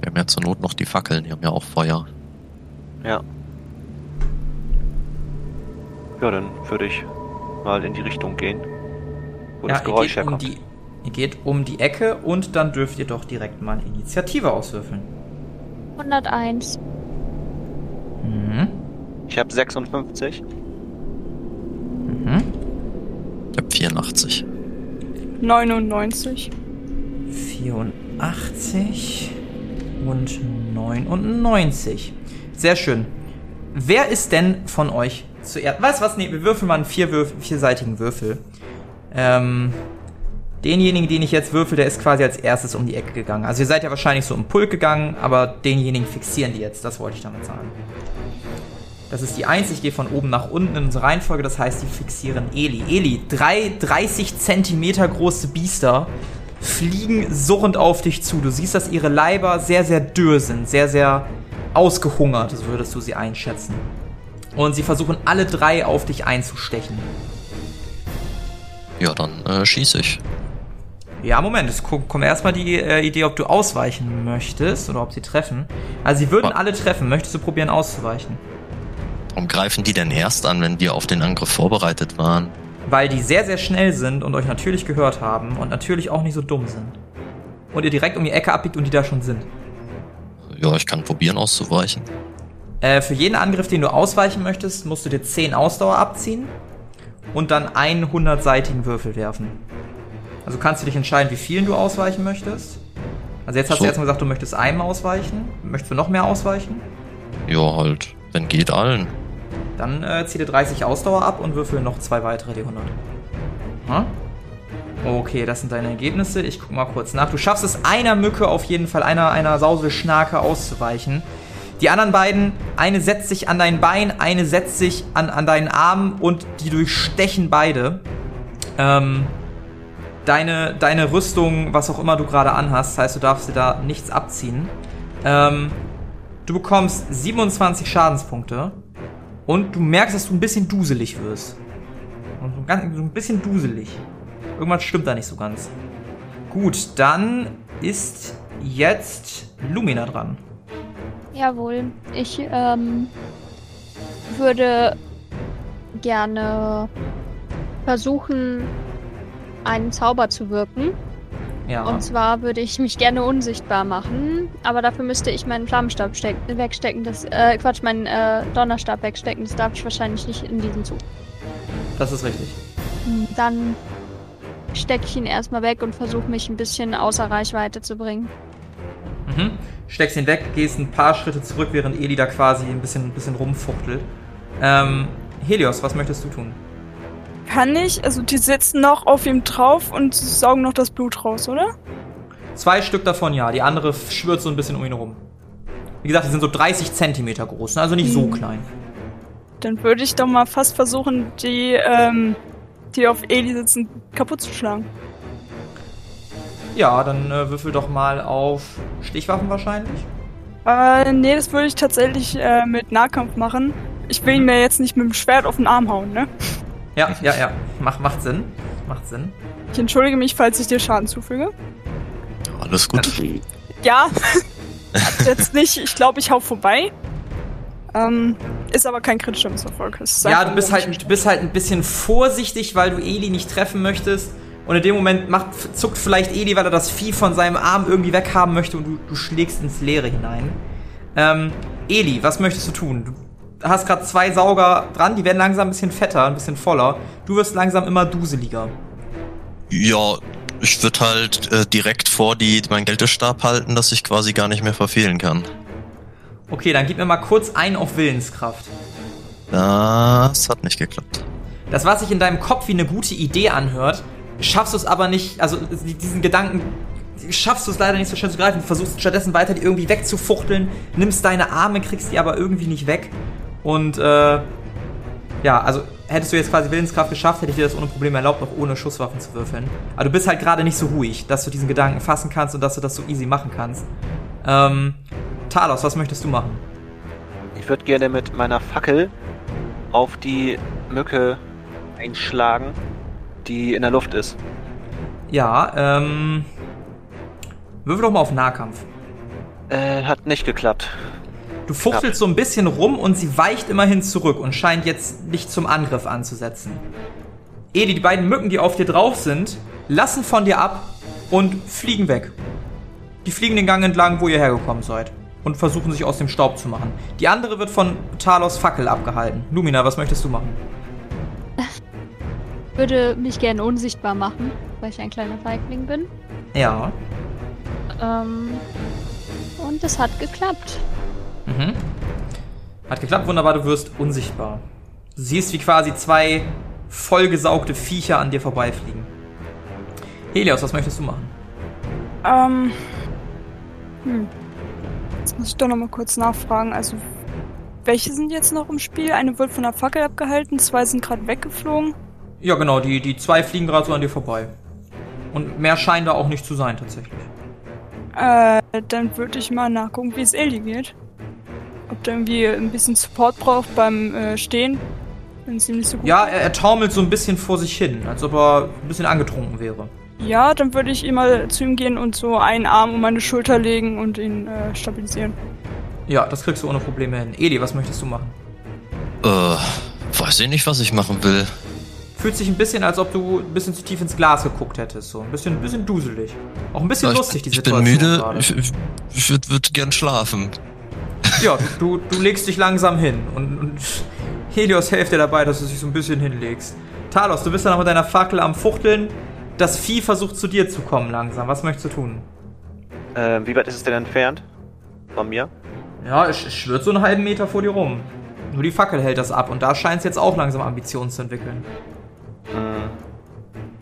D: Wir haben ja zur Not noch die Fackeln, die haben ja auch Feuer.
B: Ja. Ja, dann würde ich mal in die Richtung gehen, wo
A: ja
B: das Geräusch
A: ihr, geht um
B: herkommt.
A: die, ihr geht um die Ecke und dann dürft ihr doch direkt mal Initiative auswürfeln.
E: 101.
A: Mhm.
B: Ich habe 56.
A: Mhm.
D: Ich hab 84.
C: 99.
A: 84 und 99. Sehr schön. Wer ist denn von euch zuerst? Weißt du was? Nee, wir würfeln mal einen vier Würf vierseitigen Würfel. Ähm, denjenigen, den ich jetzt würfel, der ist quasi als erstes um die Ecke gegangen. Also ihr seid ja wahrscheinlich so im Pulk gegangen, aber denjenigen fixieren die jetzt. Das wollte ich damit sagen. Das ist die 1. Ich gehe von oben nach unten in unsere Reihenfolge. Das heißt, die fixieren Eli. Eli, drei 30 Zentimeter große Biester fliegen surrend auf dich zu. Du siehst, dass ihre Leiber sehr, sehr dürr sind. Sehr, sehr ausgehungert, so würdest du sie einschätzen. Und sie versuchen alle drei auf dich einzustechen.
D: Ja, dann äh, schieße ich.
A: Ja, Moment, es ko- kommt erstmal die äh, Idee, ob du ausweichen möchtest oder ob sie treffen. Also sie würden
D: Ja.
A: alle treffen. Möchtest du probieren auszuweichen?
D: Warum greifen die denn erst an, wenn wir auf den Angriff vorbereitet waren?
A: Weil die sehr, sehr schnell sind und euch natürlich gehört haben und natürlich auch nicht so dumm sind. Und ihr direkt um die Ecke abbiegt und die da schon sind.
D: Ja, ich kann probieren auszuweichen.
A: Äh, für jeden Angriff, den du ausweichen möchtest, musst du dir 10 Ausdauer abziehen und dann einen 100-seitigen Würfel werfen. Also kannst du dich entscheiden, wie vielen du ausweichen möchtest. Also jetzt hast
D: So.
A: du erstmal gesagt, du möchtest einem ausweichen. Möchtest du noch mehr ausweichen?
D: Ja, halt, wenn geht allen.
A: Dann äh, zieh dir 30 Ausdauer ab und würfel noch zwei weitere D100. Hm? Okay, das sind deine Ergebnisse. Ich guck mal kurz nach. Du schaffst es einer Mücke auf jeden Fall, einer, einer Sauselschnake auszuweichen. Die anderen beiden, eine setzt sich an dein Bein, eine setzt sich an, an deinen Arm und die durchstechen beide. Ähm, deine, deine Rüstung, was auch immer du gerade anhast, heißt, du darfst dir da nichts abziehen. Ähm, du bekommst 27 Schadenspunkte und du merkst, dass du ein bisschen duselig wirst. Und so ein bisschen duselig. Irgendwas stimmt da nicht so ganz. Gut, dann ist jetzt Lumina dran.
E: Jawohl. Ich ähm, würde gerne versuchen, einen Zauber zu wirken.
A: Ja.
E: Und zwar würde ich mich gerne unsichtbar machen, aber dafür müsste ich meinen Flammenstab steck wegstecken. Das, äh, Quatsch, meinen äh, Donnerstab wegstecken. Das darf ich wahrscheinlich nicht in diesem Zug.
A: Das ist richtig.
E: Dann stecke ich ihn erstmal weg und versuche mich ein bisschen außer Reichweite zu bringen.
A: Mhm. Steckst ihn weg, gehst ein paar Schritte zurück, während Eli da quasi ein bisschen, ein bisschen rumfuchtelt. Ähm, Helios, was möchtest du tun?
C: Kann ich? Also die sitzen noch auf ihm drauf und saugen noch das Blut raus, oder?
A: Zwei Stück davon ja, die andere schwirrt so ein bisschen um ihn rum. Wie gesagt, die sind so 30 Zentimeter groß, ne? also nicht so klein.
C: Dann würde ich doch mal fast versuchen, die, ähm, die auf Eli sitzen, kaputt zu schlagen.
A: Ja, dann äh, würfel doch mal auf Stichwaffen wahrscheinlich.
C: Äh, nee, das würde ich tatsächlich äh, mit Nahkampf machen. Ich will ihn mir jetzt nicht mit dem Schwert auf den Arm hauen, ne?
A: Ja, ja, ja. Macht, macht Sinn. Macht Sinn.
C: Ich entschuldige mich, falls ich dir Schaden zufüge.
D: Alles gut.
C: Ja, jetzt nicht. Ich glaube, ich hau vorbei. Ähm, ist aber kein kritischer Misserfolg.
A: Ja, du bist halt, du bist halt ein bisschen vorsichtig, weil du Eli nicht treffen möchtest. Und in dem Moment macht, zuckt vielleicht Eli, weil er das Vieh von seinem Arm irgendwie weghaben möchte und du, du schlägst ins Leere hinein. Ähm, Eli, was möchtest du tun? Du hast gerade zwei Sauger dran, die werden langsam ein bisschen fetter, ein bisschen voller. Du wirst langsam immer duseliger.
D: Ja, ich würde halt äh, direkt vor die meinen Geltestab halten, dass ich quasi gar nicht mehr verfehlen kann.
A: Okay, dann gib mir mal kurz ein auf Willenskraft.
D: Das hat nicht geklappt.
A: Das, was sich in deinem Kopf wie eine gute Idee anhört, schaffst du es aber nicht, also diesen Gedanken schaffst du es leider nicht so schnell zu greifen. Versuchst stattdessen weiter die irgendwie wegzufuchteln, nimmst deine Arme, kriegst die aber irgendwie nicht weg. Und äh, ja, also hättest du jetzt quasi Willenskraft geschafft, hätte ich dir das ohne Probleme erlaubt, noch ohne Schusswaffen zu würfeln. Aber du bist halt gerade nicht so ruhig, dass du diesen Gedanken fassen kannst und dass du das so easy machen kannst. Ähm, Talos, was möchtest du machen?
B: Ich würde gerne mit meiner Fackel auf die Mücke einschlagen, die in der Luft ist.
A: Ja, ähm. Würfel doch mal auf Nahkampf.
B: Äh, hat nicht geklappt.
A: Du fuchtelst so ein bisschen rum und sie weicht immerhin zurück und scheint jetzt nicht zum Angriff anzusetzen. Edi, die beiden Mücken, die auf dir drauf sind, lassen von dir ab und fliegen weg. Die fliegen den Gang entlang, wo ihr hergekommen seid. Und versuchen sich aus dem Staub zu machen. Die andere wird von Talos Fackel abgehalten. Lumina, was möchtest du machen?
E: Würde mich gerne unsichtbar machen, weil ich ein kleiner Feigling bin.
A: Ja.
E: Ähm, und es hat geklappt.
A: Mhm. Hat geklappt, wunderbar, du wirst unsichtbar. Du siehst, wie quasi zwei vollgesaugte Viecher an dir vorbeifliegen. Helios, was möchtest du machen?
C: Ähm. Hm. Jetzt muss ich doch noch mal kurz nachfragen. Also, welche sind jetzt noch im Spiel? Eine wird von der Fackel abgehalten, zwei sind gerade weggeflogen.
A: Ja, genau, die, die zwei fliegen gerade so an dir vorbei. Und mehr scheint da auch nicht zu sein, tatsächlich.
C: Äh, dann würde ich mal nachgucken, wie es Ellie geht. Ob der irgendwie ein bisschen Support braucht beim äh, Stehen. Wenn es ihm nicht so gut
A: Ja, er, er taumelt so ein bisschen vor sich hin, als ob er ein bisschen angetrunken wäre.
C: Ja, dann würde ich mal zu ihm gehen und so einen Arm um meine Schulter legen und ihn äh, stabilisieren.
A: Ja, das kriegst du ohne Probleme hin. Edi, was möchtest du machen?
D: Äh, weiß ich nicht, was ich machen will.
A: Fühlt sich ein bisschen, als ob du ein bisschen zu tief ins Glas geguckt hättest. So ein bisschen, ein bisschen duselig. Auch ein bisschen
D: Ja,
A: lustig, die
D: ich, ich bin
A: Situation
D: müde,
A: gerade.
D: ich, ich, ich würde würd gern schlafen.
A: Ja, du, du legst dich langsam hin und, und Helios hilft dir dabei, dass du dich so ein bisschen hinlegst. Talos, du bist dann noch mit deiner Fackel am Fuchteln. Das Vieh versucht zu dir zu kommen langsam. Was möchtest du tun?
B: Äh, wie weit ist es denn entfernt? Von mir?
A: Ja, es, es schwirrt so einen halben Meter vor dir rum. Nur die Fackel hält das ab und da scheint es jetzt auch langsam Ambitionen zu entwickeln.
B: Hm.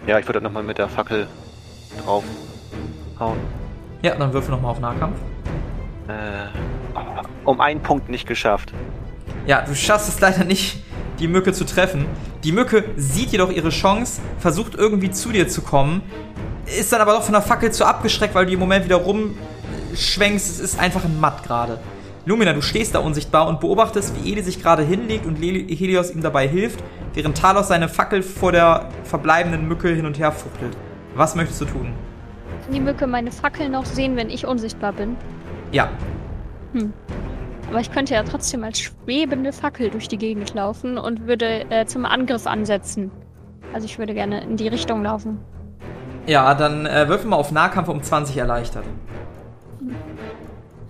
B: Ja, ich würde nochmal mit der Fackel drauf hauen.
A: Ja, dann würfel nochmal auf Nahkampf.
B: Äh, um einen Punkt nicht geschafft.
A: Ja, du schaffst es leider nicht, die Mücke zu treffen. Die Mücke sieht jedoch ihre Chance, versucht irgendwie zu dir zu kommen, ist dann aber doch von der Fackel zu abgeschreckt, weil du im Moment wieder rumschwenkst. Es ist einfach ein Matt gerade. Lumina, du stehst da unsichtbar und beobachtest, wie Eli sich gerade hinlegt und Helios ihm dabei hilft, während Talos seine Fackel vor der verbleibenden Mücke hin und her fuchtelt. Was möchtest du tun?
E: Kann die Mücke meine Fackel noch sehen, wenn ich unsichtbar bin?
A: Ja,
E: Aber ich könnte ja trotzdem als schwebende Fackel durch die Gegend laufen und würde äh, zum Angriff ansetzen. Also ich würde gerne in die Richtung laufen.
A: ja, dann äh, würfel mal auf Nahkampf um 20 erleichtert.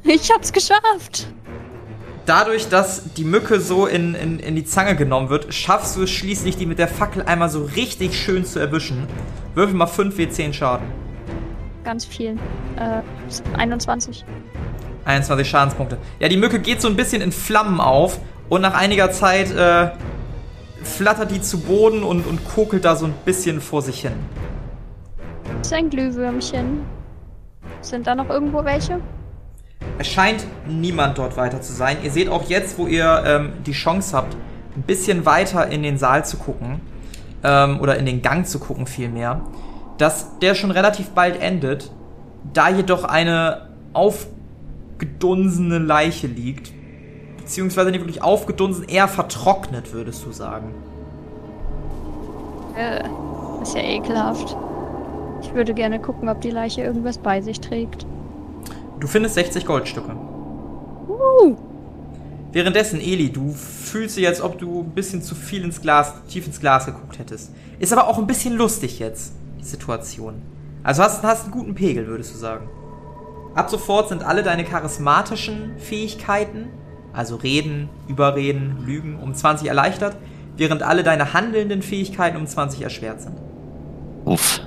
E: Ich hab's geschafft!
A: Dadurch, dass die Mücke so in, in, in die Zange genommen wird, schaffst du es schließlich, die mit der Fackel einmal so richtig schön zu erwischen. Würfel mal 5 W10 Schaden.
E: Ganz viel. Äh, 21.
A: 21 Schadenspunkte. Ja, die Mücke geht so ein bisschen in Flammen auf und nach einiger Zeit äh, flattert die zu Boden und, und kokelt da so ein bisschen vor sich hin.
E: Das ist ein Glühwürmchen. Sind da noch irgendwo welche?
A: Es scheint niemand dort weiter zu sein. Ihr seht auch jetzt, wo ihr ähm, die Chance habt, ein bisschen weiter in den Saal zu gucken. Ähm, oder in den Gang zu gucken vielmehr. dass der schon relativ bald endet, da jedoch eine aufgedunsene Leiche liegt. Beziehungsweise nicht wirklich aufgedunsen, eher vertrocknet, würdest du sagen.
E: Äh, ist ja ekelhaft. Ich würde gerne gucken, ob die Leiche irgendwas bei sich trägt.
A: Du findest 60 Goldstücke.
E: Uh,
A: Währenddessen, Eli, du fühlst dich, als ob du ein bisschen zu viel ins Glas, tief ins Glas geguckt hättest. Ist aber auch ein bisschen lustig jetzt, die Situation. Also hast, hast einen guten Pegel, würdest du sagen. Ab sofort sind alle deine charismatischen Fähigkeiten, also Reden, Überreden, Lügen, um 20 erleichtert, während alle deine handelnden Fähigkeiten um 20 erschwert sind.
D: Uff.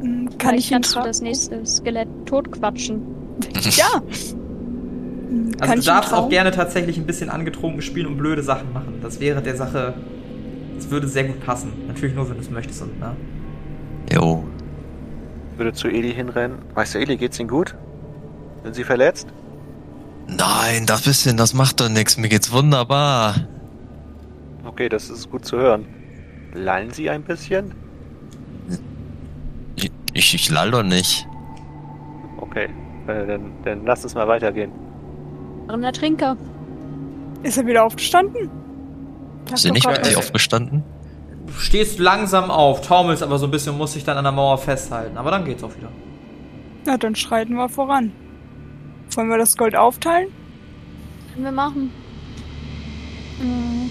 C: Kann
E: vielleicht
C: ich ihn
E: kannst du das nächste Skelett totquatschen.
C: Ja.
A: Also
C: Kann
A: du
C: ich
A: darfst auch gerne tatsächlich ein bisschen angetrunken spielen und blöde Sachen machen. Das wäre der Sache. Das würde sehr gut passen. Natürlich nur, wenn du es möchtest. Und, ne?
D: Jo.
B: Würde zu Eli hinrennen. Meister Eli, geht's Ihnen gut? Sind Sie verletzt?
D: Nein, das bisschen, das macht doch nichts. Mir geht's wunderbar.
B: Okay, das ist gut zu hören. Lallen Sie ein bisschen?
D: Ich, ich, ich lall doch nicht.
B: Okay, äh, dann, dann lasst es mal weitergehen.
E: Ein Trinker.
C: Ist er wieder aufgestanden?
D: Ist ihr nicht
C: Gott,
D: gleich
C: was-
D: aufgestanden?
A: Du stehst langsam auf, taumelst aber so ein bisschen, musst dich dann an der Mauer festhalten. Aber dann geht's auch wieder.
C: Na, dann schreiten wir voran. Wollen wir das Gold aufteilen?
E: Können wir machen. Hm,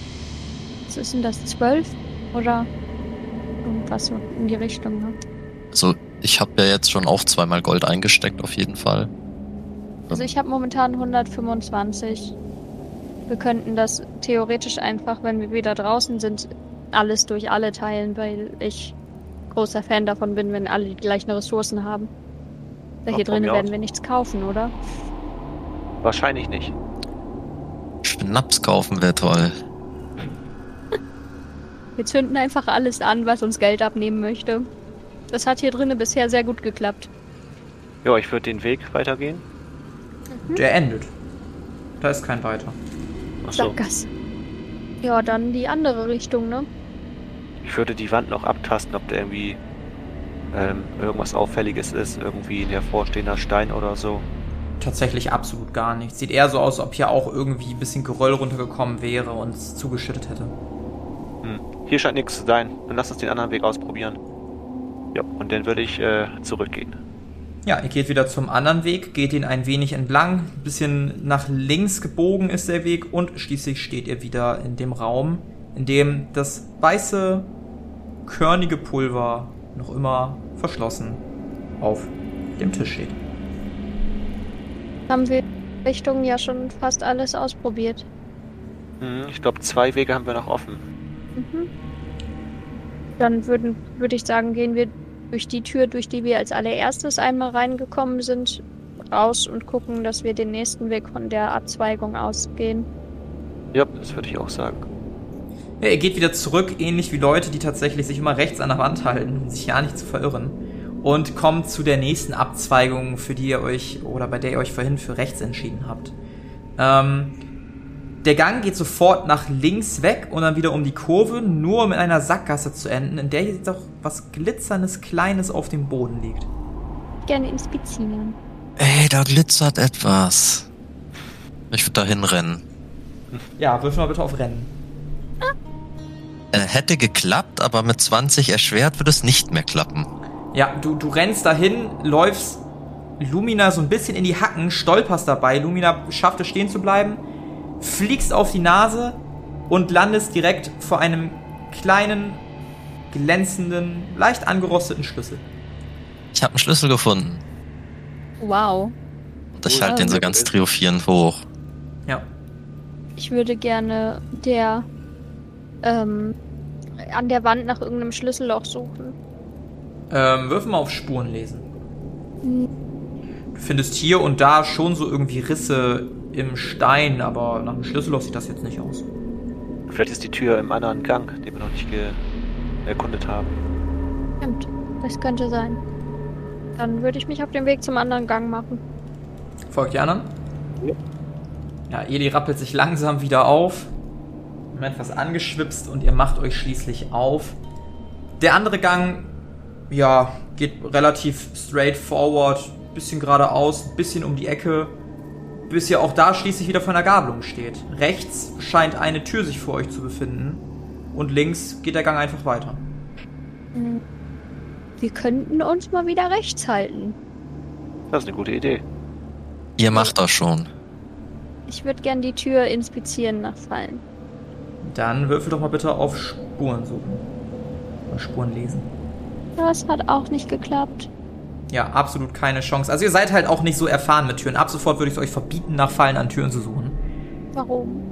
E: Was ist denn das? Zwölf? Oder irgendwas so in die Richtung, ne?
D: Also, ich habe ja jetzt schon auch zweimal Gold eingesteckt, auf jeden Fall.
E: Also ich habe momentan 125. Wir könnten das theoretisch einfach, wenn wir wieder draußen sind, alles durch alle teilen, weil ich großer Fan davon bin, wenn alle die gleichen Ressourcen haben. Da hier
B: mir
E: werden
B: aus.
E: wir nichts kaufen, oder?
B: Wahrscheinlich nicht.
D: Schnaps kaufen wäre toll.
E: Wir zünden einfach alles an, was uns Geld abnehmen möchte. Das hat hier drinnen bisher sehr gut geklappt.
B: Ja, ich würde den Weg weitergehen.
A: Der endet. Da ist kein weiter.
B: Achso.
E: Sackgasse. Ja, dann die andere Richtung, ne?
B: Ich würde die Wand noch abtasten, ob da irgendwie ähm, irgendwas Auffälliges ist. Irgendwie ein hervorstehender Stein oder so.
A: Tatsächlich absolut gar nichts. Sieht eher so aus, ob hier auch irgendwie ein bisschen Geröll runtergekommen wäre und es zugeschüttet hätte.
B: Hm. Hier scheint nichts zu sein. Dann lass uns den anderen Weg ausprobieren. Ja, und dann würde ich äh, zurückgehen.
A: Ja, ihr geht wieder zum anderen Weg, geht ihn ein wenig entlang, ein bisschen nach links gebogen ist der Weg und schließlich steht ihr wieder in dem Raum, in dem das weiße, körnige Pulver noch immer verschlossen auf dem Tisch steht.
E: Haben wir Richtungen ja schon fast alles ausprobiert.
B: Hm, ich glaube, zwei Wege haben wir noch offen.
E: Mhm. Dann würden, würde ich sagen, gehen wir durch die Tür, durch die wir als allererstes einmal reingekommen sind, raus und gucken, dass wir den nächsten Weg von der Abzweigung ausgehen.
B: Ja, das würde ich auch sagen.
A: Ja, ihr geht wieder zurück, ähnlich wie Leute, die tatsächlich sich immer rechts an der Wand halten, um sich ja nicht zu verirren. Und kommt zu der nächsten Abzweigung, für die ihr euch, oder bei der ihr euch vorhin für rechts entschieden habt. Ähm, der Gang geht sofort nach links weg und dann wieder um die Kurve, nur um in einer Sackgasse zu enden, in der hier doch was glitzerndes Kleines auf dem Boden liegt.
E: Gerne inspizieren.
D: Ey, da glitzert etwas. Ich würde da hinrennen.
A: Ja, wirf mal bitte auf Rennen.
D: Äh, hätte geklappt, aber mit 20 erschwert würde es nicht mehr klappen.
A: Ja, du, du rennst dahin, läufst Lumina so ein bisschen in die Hacken, stolperst dabei. Lumina schafft es stehen zu bleiben, fliegst auf die Nase und landest direkt vor einem kleinen, glänzenden, leicht angerosteten Schlüssel.
D: Ich habe einen Schlüssel gefunden.
E: Wow.
D: Und ich halte den so ganz triumphierend hoch.
A: Ja.
E: Ich würde gerne der ähm, an der Wand nach irgendeinem Schlüsselloch suchen.
A: Ähm, wirf mal auf Spuren lesen.
E: Hm,
A: Du findest hier und da schon so irgendwie Risse im Stein, aber nach einem Schlüsselloch sieht das jetzt nicht aus.
B: Vielleicht ist die Tür im anderen Gang, den wir noch nicht ge erkundet haben.
E: Stimmt, das könnte sein. Dann würde ich mich auf den Weg zum anderen Gang machen.
A: Folgt die anderen?
B: Ja.
A: Ja, Eli rappelt sich langsam wieder auf. Moment, etwas angeschwipst und ihr macht euch schließlich auf. Der andere Gang ja, geht relativ straight forward, bisschen geradeaus, bisschen um die Ecke, bis ihr auch da schließlich wieder vor einer Gabelung steht. Rechts scheint eine Tür sich vor euch zu befinden und links geht der Gang einfach weiter.
E: Wir könnten uns mal wieder rechts halten.
B: Das ist eine gute Idee.
D: Ihr macht das schon.
E: Ich würde gern die Tür inspizieren nach Fallen.
A: Dann würfel doch mal bitte auf Spuren suchen. Oder Spuren lesen.
E: Das hat auch nicht geklappt.
A: Ja, absolut keine Chance. Also ihr seid halt auch nicht so erfahren mit Türen. Ab sofort würde ich es euch verbieten, nach Fallen an Türen zu suchen.
E: Warum?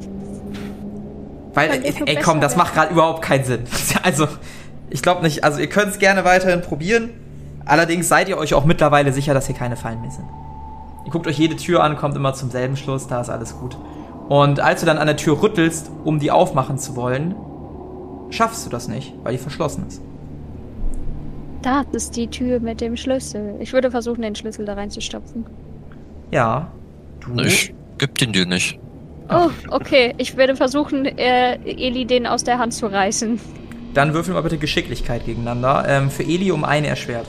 A: Weil, ey, ey komm, das macht gerade überhaupt keinen Sinn. Also, ich glaube nicht. Also ihr könnt es gerne weiterhin probieren. Allerdings seid ihr euch auch mittlerweile sicher, dass hier keine Fallen mehr sind. Ihr guckt euch jede Tür an, kommt immer zum selben Schluss, da ist alles gut. Und als du dann an der Tür rüttelst, um die aufmachen zu wollen, schaffst du das nicht, weil die verschlossen ist.
E: Das ist die Tür mit dem Schlüssel. Ich würde versuchen, den Schlüssel da reinzustopfen.
A: Ja. Du.
D: Ich geb den dir nicht.
E: Oh, okay. Ich werde versuchen, äh, Eli den aus der Hand zu reißen.
A: Dann würfel mal bitte Geschicklichkeit gegeneinander. Ähm, für Eli um eine erschwert.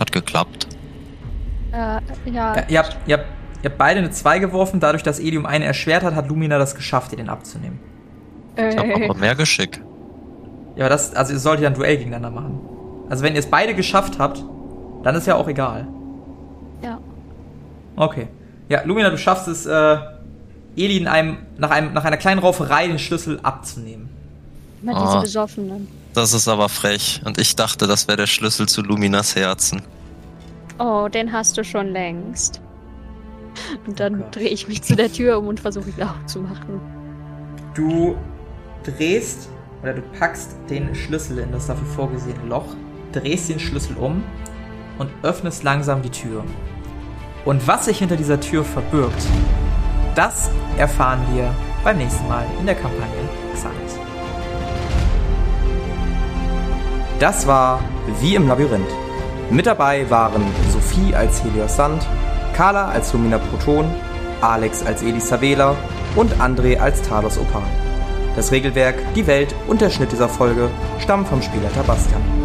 D: Hat geklappt.
E: Äh, ja.
A: Ja, ihr, habt, ihr, habt, ihr habt beide eine 2 geworfen. Dadurch, dass Eli um eine erschwert hat, hat Lumina das geschafft, dir den abzunehmen.
D: Ich hab
E: Äh,
D: aber mehr Geschick.
A: Ja, aber das, also ihr solltet ja ein Duell gegeneinander machen. Also wenn ihr es beide geschafft habt, dann ist ja auch egal.
E: ja.
A: Okay. Ja, Lumina, du schaffst es, äh, Eli in einem, nach, einem, nach einer kleinen Rauferei den Schlüssel abzunehmen.
E: Immer diese
D: Ah.
E: Besoffenen.
D: Das ist aber frech. Und ich dachte, das wäre der Schlüssel zu Luminas Herzen.
E: Oh, den hast du schon längst. Und dann
A: Oh Gott.
E: drehe ich mich zu der Tür um und versuche ihn aufzumachen.
A: Du drehst oder du packst den Schlüssel in das dafür vorgesehene Loch, drehst den Schlüssel um und öffnest langsam die Tür. Und was sich hinter dieser Tür verbirgt, das erfahren wir beim nächsten Mal in der Kampagne Xanet. Das war Wie im Labyrinth. Mit dabei waren Sophie als Helios Sand, Carla als Lumina Proton, Alex als Elisa Wähler und André als Talos Opal. Das Regelwerk, die Welt und der Schnitt dieser Folge stammen vom Spielleiter Bastian.